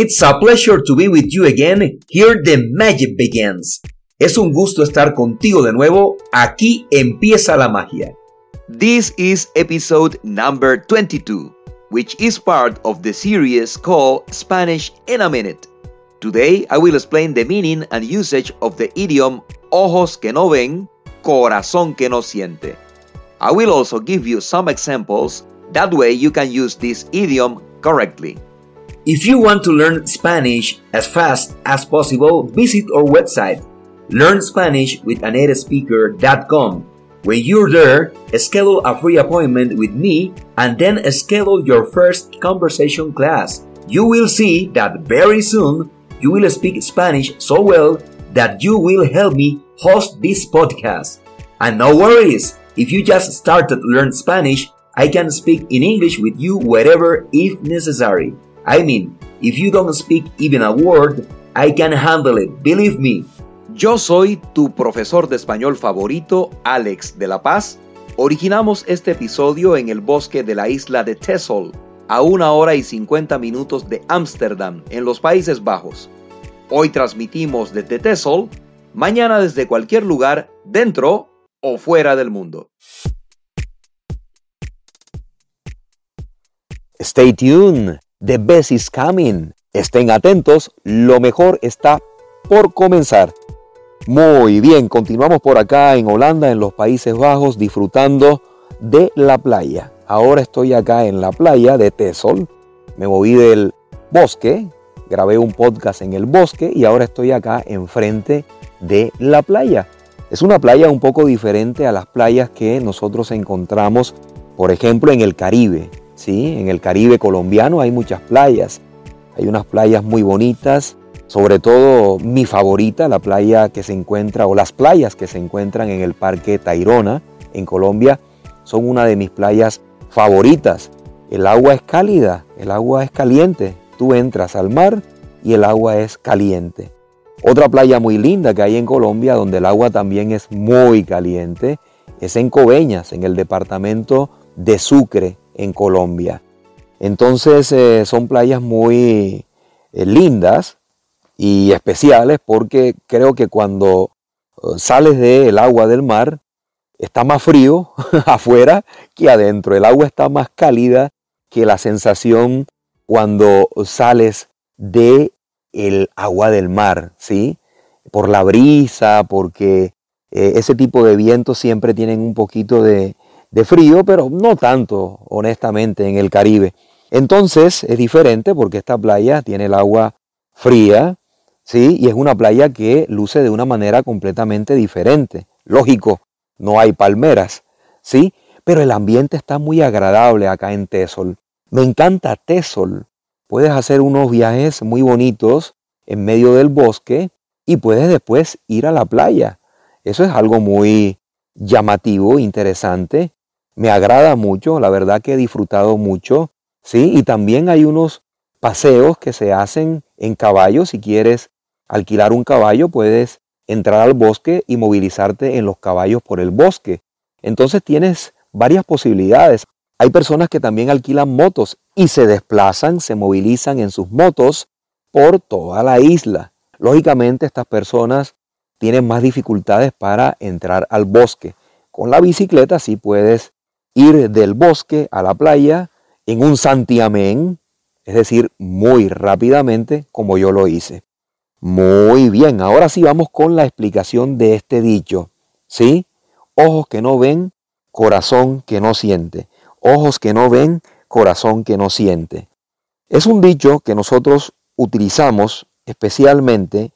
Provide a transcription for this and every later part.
It's a pleasure to be with you again. Here the magic begins. Es un gusto estar contigo de nuevo. Aquí empieza la magia. This is episode number 22, which is part of the series called Spanish in a Minute. Today I will explain the meaning and usage of the idiom ojos que no ven, corazón que no siente. I will also give you some examples, that way you can use this idiom correctly. If you want to learn Spanish as fast as possible, visit our website, learnspanishwithanatespeaker.com. When you're there, schedule a free appointment with me and then schedule your first conversation class. You will see that very soon you will speak Spanish so well that you will help me host this podcast. And no worries, if you just started to learn Spanish, I can speak in English with you wherever if necessary. I mean, if you don't speak even a word, I can handle it, believe me. Yo soy tu profesor de español favorito, Alex de la Paz. Originamos este episodio en el bosque de la isla de Texel, a una hora y 50 minutos de Ámsterdam, en los Países Bajos. Hoy transmitimos desde Texel, mañana desde cualquier lugar, dentro o fuera del mundo. Stay tuned, the best is coming. Estén atentos, lo mejor está por comenzar. Muy bien, continuamos por acá en Holanda, en los Países Bajos, disfrutando de la playa. Ahora estoy acá en la playa de Texel. Me moví del bosque, grabé un podcast en el bosque y ahora estoy acá enfrente de la playa. Es una playa un poco diferente a las playas que nosotros encontramos, por ejemplo, en el Caribe. ¿Sí? En el Caribe colombiano hay muchas playas. Hay unas playas muy bonitas, sobre todo mi favorita, la playa que se encuentra, o las playas que se encuentran en el Parque Tayrona, en Colombia, son una de mis playas favoritas. El agua es cálida, el agua es caliente. Tú entras al mar y el agua es caliente. Otra playa muy linda que hay en Colombia, donde el agua también es muy caliente, es en Coveñas, en el departamento de Sucre, en Colombia. Entonces eh, son playas muy eh, lindas y especiales porque creo que cuando eh, sales del agua del mar está más frío afuera que adentro. El agua está más cálida que la sensación cuando sales de el agua del mar, ¿sí? Por la brisa, porque ese tipo de vientos siempre tienen un poquito de, de frío, pero no tanto, honestamente, en el Caribe. Entonces es diferente porque esta playa tiene el agua fría, ¿sí? Y es una playa que luce de una manera completamente diferente. Lógico, no hay palmeras, ¿sí? Pero el ambiente está muy agradable acá en Tesol. Me encanta Tesol. Puedes hacer unos viajes muy bonitos en medio del bosque y puedes después ir a la playa. Eso es algo muy llamativo, interesante. Me agrada mucho, la verdad que he disfrutado mucho. Sí, y también hay unos paseos que se hacen en caballo. Si quieres alquilar un caballo, puedes entrar al bosque y movilizarte en los caballos por el bosque. Entonces tienes varias posibilidades. Hay personas que también alquilan motos y se desplazan, se movilizan en sus motos por toda la isla. Lógicamente estas personas tienen más dificultades para entrar al bosque. Con la bicicleta sí puedes ir del bosque a la playa en un santiamén, es decir, muy rápidamente como yo lo hice. Muy bien, ahora sí vamos con la explicación de este dicho. ¿Sí? Ojos que no ven, corazón que no siente. Ojos que no ven, corazón que no siente. Es un dicho que nosotros utilizamos especialmente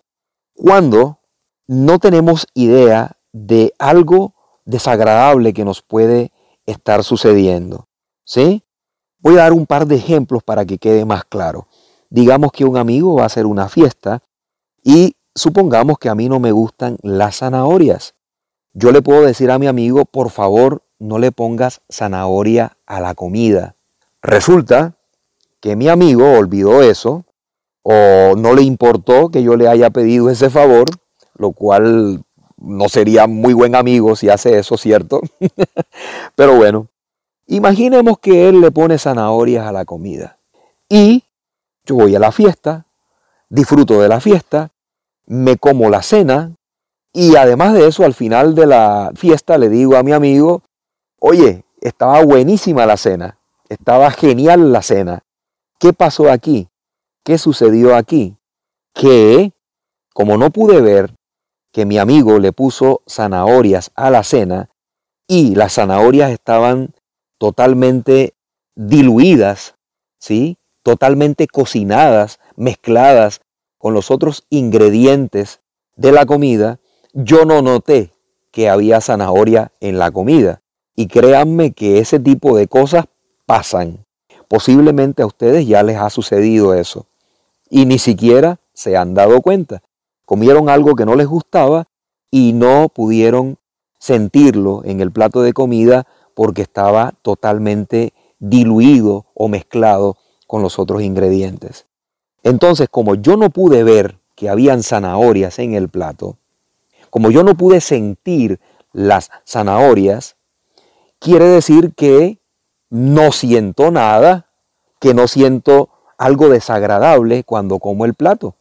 cuando no tenemos idea de algo desagradable que nos puede estar sucediendo. ¿Sí? Voy a dar un par de ejemplos para que quede más claro. Digamos que un amigo va a hacer una fiesta y supongamos que a mí no me gustan las zanahorias. Yo le puedo decir a mi amigo, por favor, no le pongas zanahoria a la comida. Resulta que mi amigo olvidó eso o no le importó que yo le haya pedido ese favor, lo cual no sería muy buen amigo si hace eso, ¿cierto? Pero bueno, imaginemos que él le pone zanahorias a la comida y yo voy a la fiesta, disfruto de la fiesta, me como la cena y además de eso al final de la fiesta le digo a mi amigo, oye, estaba buenísima la cena, estaba genial la cena. ¿Qué pasó aquí? ¿Qué sucedió aquí? Que, como no pude ver que mi amigo le puso zanahorias a la cena y las zanahorias estaban totalmente diluidas, ¿sí? Totalmente cocinadas, mezcladas con los otros ingredientes de la comida, yo no noté que había zanahoria en la comida. Y créanme que ese tipo de cosas pasan. Posiblemente a ustedes ya les ha sucedido eso. Y ni siquiera se han dado cuenta. Comieron algo que no les gustaba y no pudieron sentirlo en el plato de comida porque estaba totalmente diluido o mezclado con los otros ingredientes. Entonces, como yo no pude ver que habían zanahorias en el plato, como yo no pude sentir las zanahorias, quiere decir que no siento nada, que no siento algo desagradable cuando como el plato.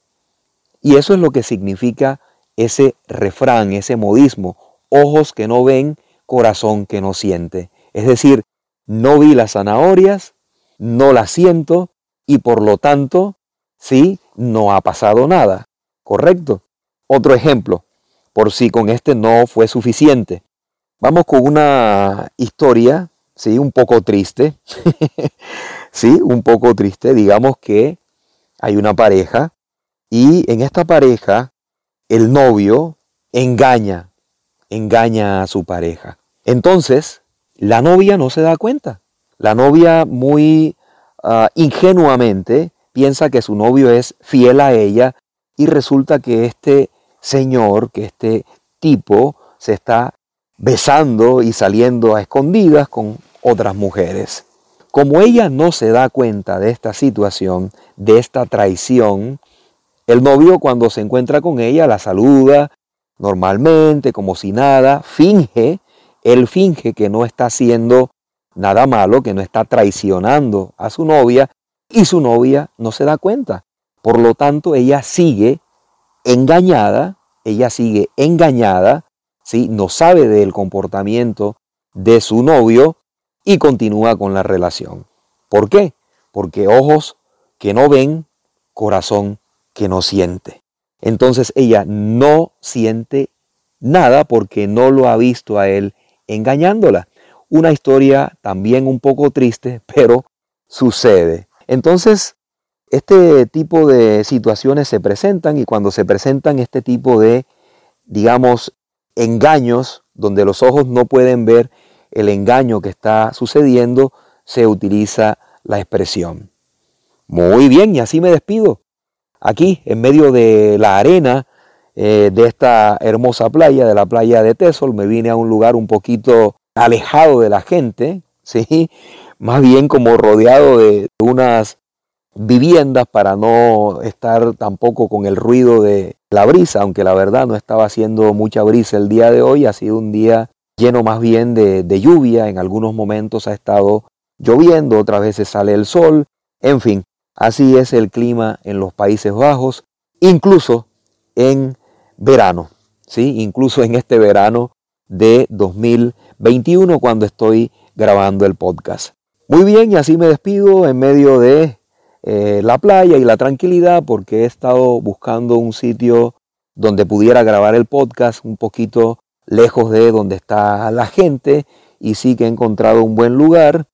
Y eso es lo que significa ese refrán, ese modismo, ojos que no ven, corazón que no siente. Es decir, no vi las zanahorias, no las siento y por lo tanto, sí, no ha pasado nada. ¿Correcto? Otro ejemplo, por si con este no fue suficiente. Vamos con una historia, sí, un poco triste. sí, un poco triste. Digamos que hay una pareja y en esta pareja el novio engaña, engaña a su pareja. Entonces, la novia no se da cuenta. La novia muy ah, ingenuamente piensa que su novio es fiel a ella y resulta que este señor, que este tipo se está besando y saliendo a escondidas con otras mujeres. Como ella no se da cuenta de esta situación, de esta traición, el novio cuando se encuentra con ella la saluda normalmente, como si nada, finge, él finge que no está haciendo nada malo, que no está traicionando a su novia y su novia no se da cuenta. Por lo tanto, ella sigue engañada, ella sigue engañada, ¿sí? no sabe del comportamiento de su novio y continúa con la relación. ¿Por qué? Porque ojos que no ven, corazón que no siente. Entonces ella no siente nada porque no lo ha visto a él engañándola. Una historia también un poco triste, pero sucede. Entonces, este tipo de situaciones se presentan y cuando se presentan este tipo de, digamos, engaños, donde los ojos no pueden ver el engaño que está sucediendo, se utiliza la expresión. Muy bien, y así me despido aquí en medio de la arena eh, de esta hermosa playa, de la playa de Tesol, me vine a un lugar un poquito alejado de la gente, ¿sí? más bien como rodeado de unas viviendas para no estar tampoco con el ruido de la brisa, aunque la verdad no estaba haciendo mucha brisa el día de hoy, ha sido un día lleno más bien de, de lluvia, en algunos momentos ha estado lloviendo, otras veces sale el sol, en fin, Así es el clima en los Países Bajos, incluso en verano, ¿sí? Incluso en este verano de 2021 cuando estoy grabando el podcast. Muy bien, y así me despido en medio de eh, la playa y la tranquilidad porque he estado buscando un sitio donde pudiera grabar el podcast un poquito lejos de donde está la gente y sí que he encontrado un buen lugar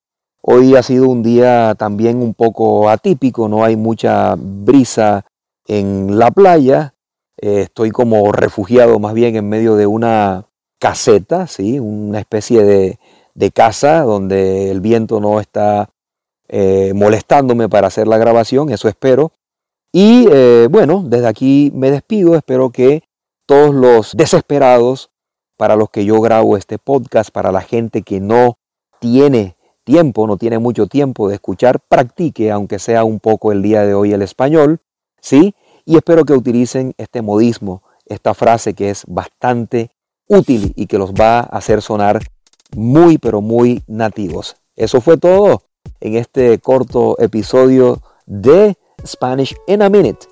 Hoy ha sido un día también un poco atípico, no hay mucha brisa en la playa. Eh, estoy como refugiado más bien en medio de una caseta, ¿sí? una especie de, casa donde el viento no está eh, molestándome para hacer la grabación, eso espero. Y eh, bueno, desde aquí me despido, espero que todos los desesperados para los que yo grabo este podcast, para la gente que no tiene tiempo, no tiene mucho tiempo de escuchar, practique, aunque sea un poco el día de hoy, el español, ¿sí? Y espero que utilicen este modismo, esta frase que es bastante útil y que los va a hacer sonar muy, pero muy nativos. Eso fue todo en este corto episodio de Spanish in a Minute.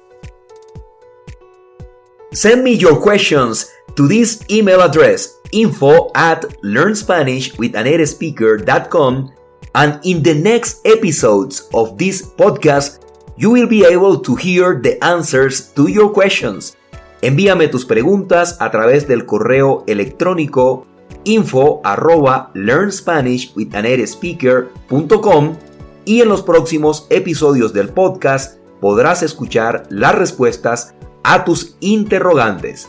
Send me your questions to this email address info at learnspanishwithanatespeaker.com and in the next episodes of this podcast you will be able to hear the answers to your questions. Envíame tus preguntas a través del correo electrónico info arroba y en los próximos episodios del podcast podrás escuchar las respuestas a tus interrogantes.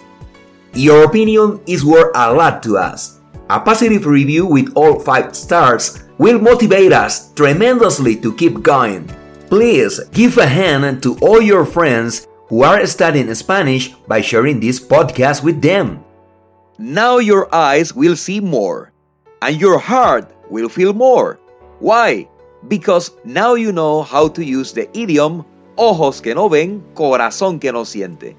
Your opinion is worth a lot to us. A positive review with all 5 stars will motivate us tremendously to keep going. Please give a hand to all your friends who are studying Spanish by sharing this podcast with them. Now your eyes will see more, and your heart will feel more. Why? Because now you know how to use the idiom ojos que no ven, corazón que no siente.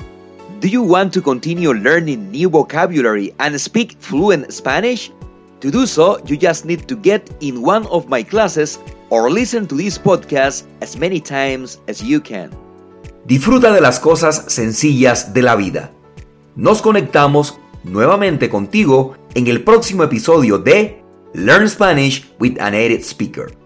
Do you want to continue learning new vocabulary and speak fluent Spanish? To do so, you just need to get in one of my classes or listen to this podcast as many times as you can. Disfruta de las cosas sencillas de la vida. Nos conectamos nuevamente contigo en el próximo episodio de Learn Spanish with a Native Speaker.